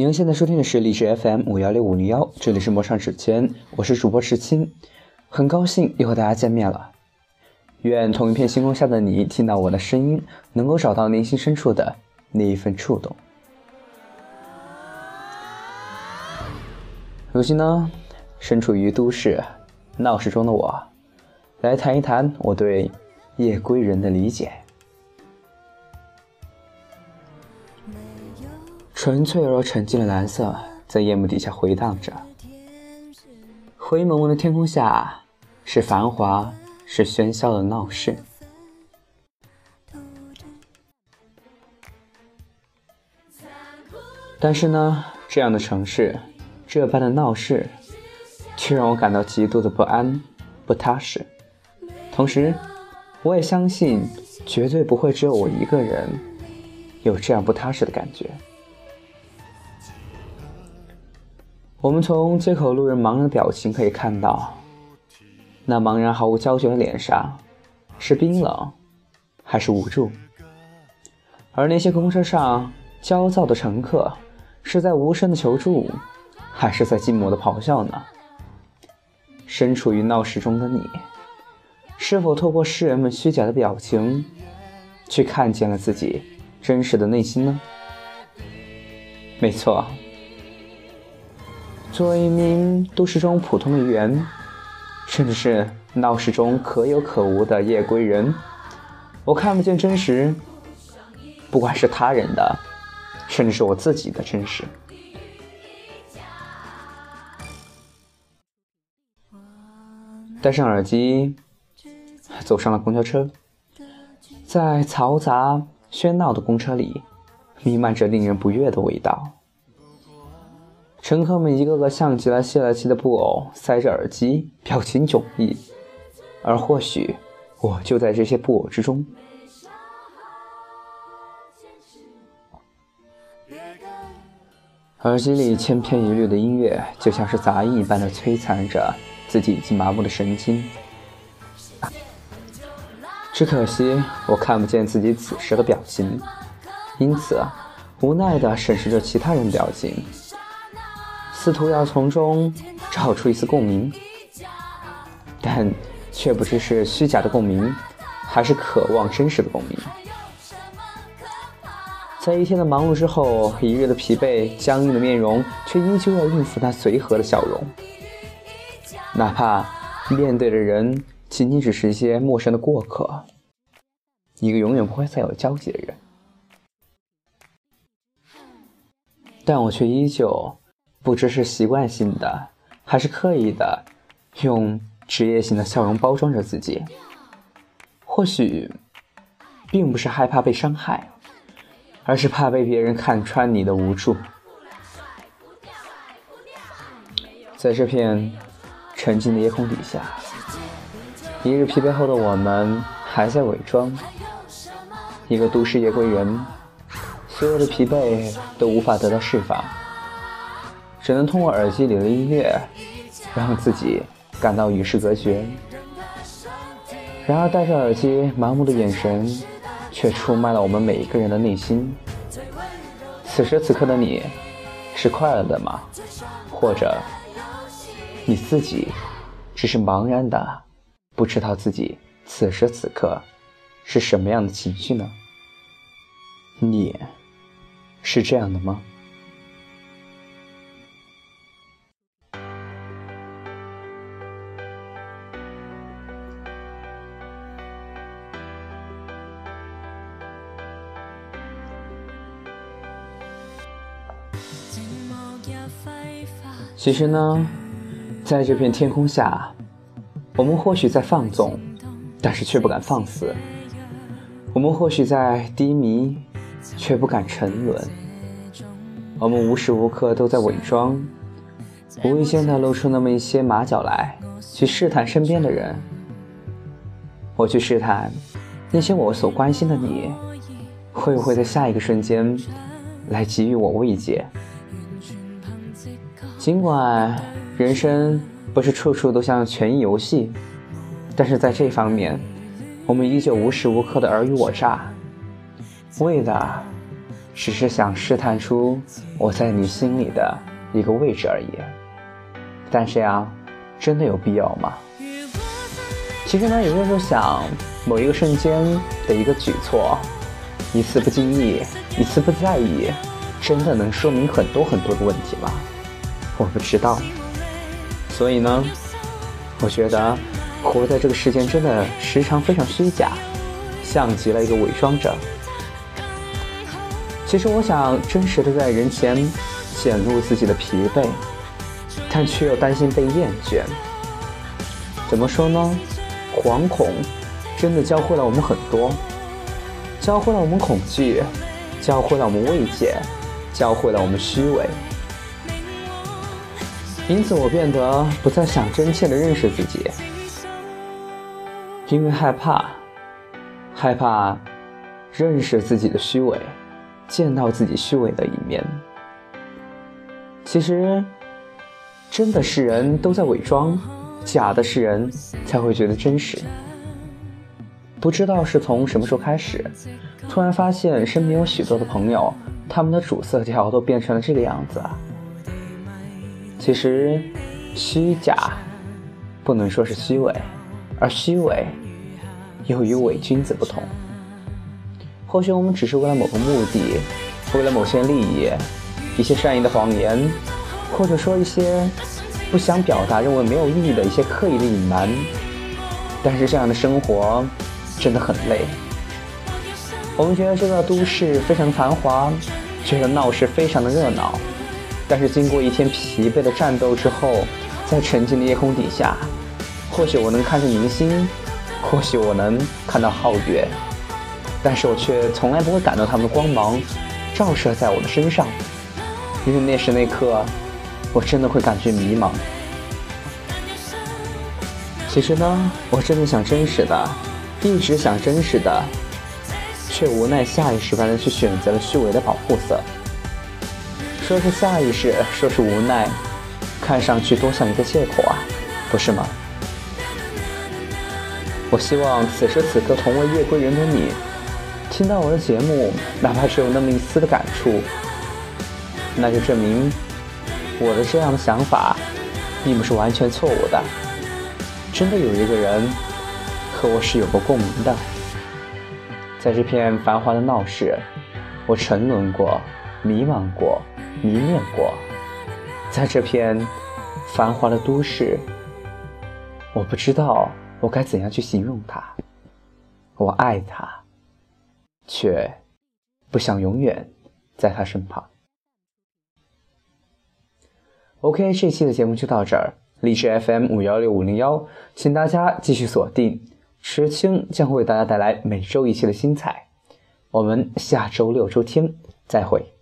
您现在收听的是荔枝 FM 五幺六五零幺，这里是陌上指尖，我是主播石青，很高兴又和大家见面了。愿同一片星空下的你，听到我的声音，能够找到内心深处的那一份触动。如今呢，身处于都市闹市中的我，来谈一谈我对夜归人的理解。纯粹而又沉静的蓝色在夜幕底下回荡着，灰蒙蒙的天空下是繁华，是喧嚣的闹市。但是呢，这样的城市，这般的闹市，却让我感到极度的不安、不踏实。同时，我也相信，绝对不会只有我一个人有这样不踏实的感觉。我们从街口路人茫然的表情可以看到，那茫然毫无焦距的脸上，是冰冷，还是无助？而那些公车上焦躁的乘客，是在无声的求助，还是在寂寞的咆哮呢？身处于闹市中的你，是否透过世人们虚假的表情，去看见了自己真实的内心呢？没错。作为一名都市中普通的一员，甚至是闹市中可有可无的夜归人，我看不见真实，不管是他人的，甚至是我自己的真实。戴上耳机，走上了公交车，在嘈杂喧闹的公车里，弥漫着令人不悦的味道。乘客们一个个像极了泄了气的布偶，塞着耳机，表情迥异。而或许，我就在这些布偶之中。耳机里千篇一律的音乐，就像是杂音一般的摧残着自己已经麻木的神经。只可惜，我看不见自己此时的表情，因此无奈地审视着其他人表情。试图要从中找出一丝共鸣，但却不知是虚假的共鸣，还是渴望真实的共鸣。在一天的忙碌之后，一日的疲惫，僵硬的面容，却依旧要应付那随和的笑容。哪怕面对的人仅仅只是一些陌生的过客，一个永远不会再有交集的人，但我却依旧。不知是习惯性的，还是刻意的，用职业性的笑容包装着自己。或许，并不是害怕被伤害，而是怕被别人看穿你的无助。在这片沉静的夜空底下，一日疲惫后的我们还在伪装。一个都市夜归人，所有的疲惫都无法得到释放。只能通过耳机里的音乐，让自己感到与世隔绝。然而，戴着耳机，麻木的眼神，却出卖了我们每一个人的内心。此时此刻的你，是快乐的吗？或者，你自己只是茫然的，不知道自己此时此刻是什么样的情绪呢？你是这样的吗？其实呢，在这片天空下，我们或许在放纵，但是却不敢放肆；我们或许在低迷，却不敢沉沦；我们无时无刻都在伪装，无意间的露出那么一些马脚来，去试探身边的人。我去试探那些我所关心的你，会不会在下一个瞬间来给予我慰藉？尽管人生不是处处都像权益游戏，但是在这方面，我们依旧无时无刻的尔虞我诈，为的只是想试探出我在你心里的一个位置而已。但这样真的有必要吗？其实呢，有些时候想，某一个瞬间的一个举措，一次不经意，一次不在意，真的能说明很多很多的问题吗？我不知道。所以呢，我觉得活在这个世间真的时常非常虚假，像极了一个伪装者。其实我想真实的在人前显露自己的疲惫，但却又担心被厌倦。怎么说呢？惶恐真的教会了我们很多，教会了我们恐惧，教会了我们慰藉，教会了我们虚伪。因此，我变得不再想真切的认识自己，因为害怕，害怕认识自己的虚伪，见到自己虚伪的一面。其实，真的是人都在伪装。假的是人才会觉得真实。不知道是从什么时候开始，突然发现身边有许多的朋友，他们的主色调都变成了这个样子。其实，虚假不能说是虚伪，而虚伪又与伪君子不同。或许我们只是为了某个目的，为了某些利益，一些善意的谎言，或者说一些。不想表达，认为没有意义的一些刻意的隐瞒，但是这样的生活真的很累。我们觉得这个都市非常繁华，觉得闹市非常的热闹，但是经过一天疲惫的战斗之后，在沉静的夜空底下，或许我能看见明星，或许我能看到皓月，但是我却从来不会感到他们的光芒照射在我的身上，因为那时那刻。我真的会感觉迷茫。其实呢，我真的想真实的，一直想真实的，却无奈下意识般的去选择了虚伪的保护色。说是下意识，说是无奈，看上去多像一个借口啊，不是吗？我希望此时此刻同为夜归人的你，听到我的节目，哪怕只有那么一丝的感触，那就证明。我的这样的想法，并不是完全错误的。真的有一个人和我是有过共鸣的，在这片繁华的闹市，我沉沦过，迷茫过，迷恋过。在这片繁华的都市，我不知道我该怎样去形容它。我爱他，却不想永远在他身旁。OK，这期的节目就到这儿。荔枝 FM 五幺六五零幺，请大家继续锁定，池青将会为大家带来每周一期的新彩。我们下周六周天再会。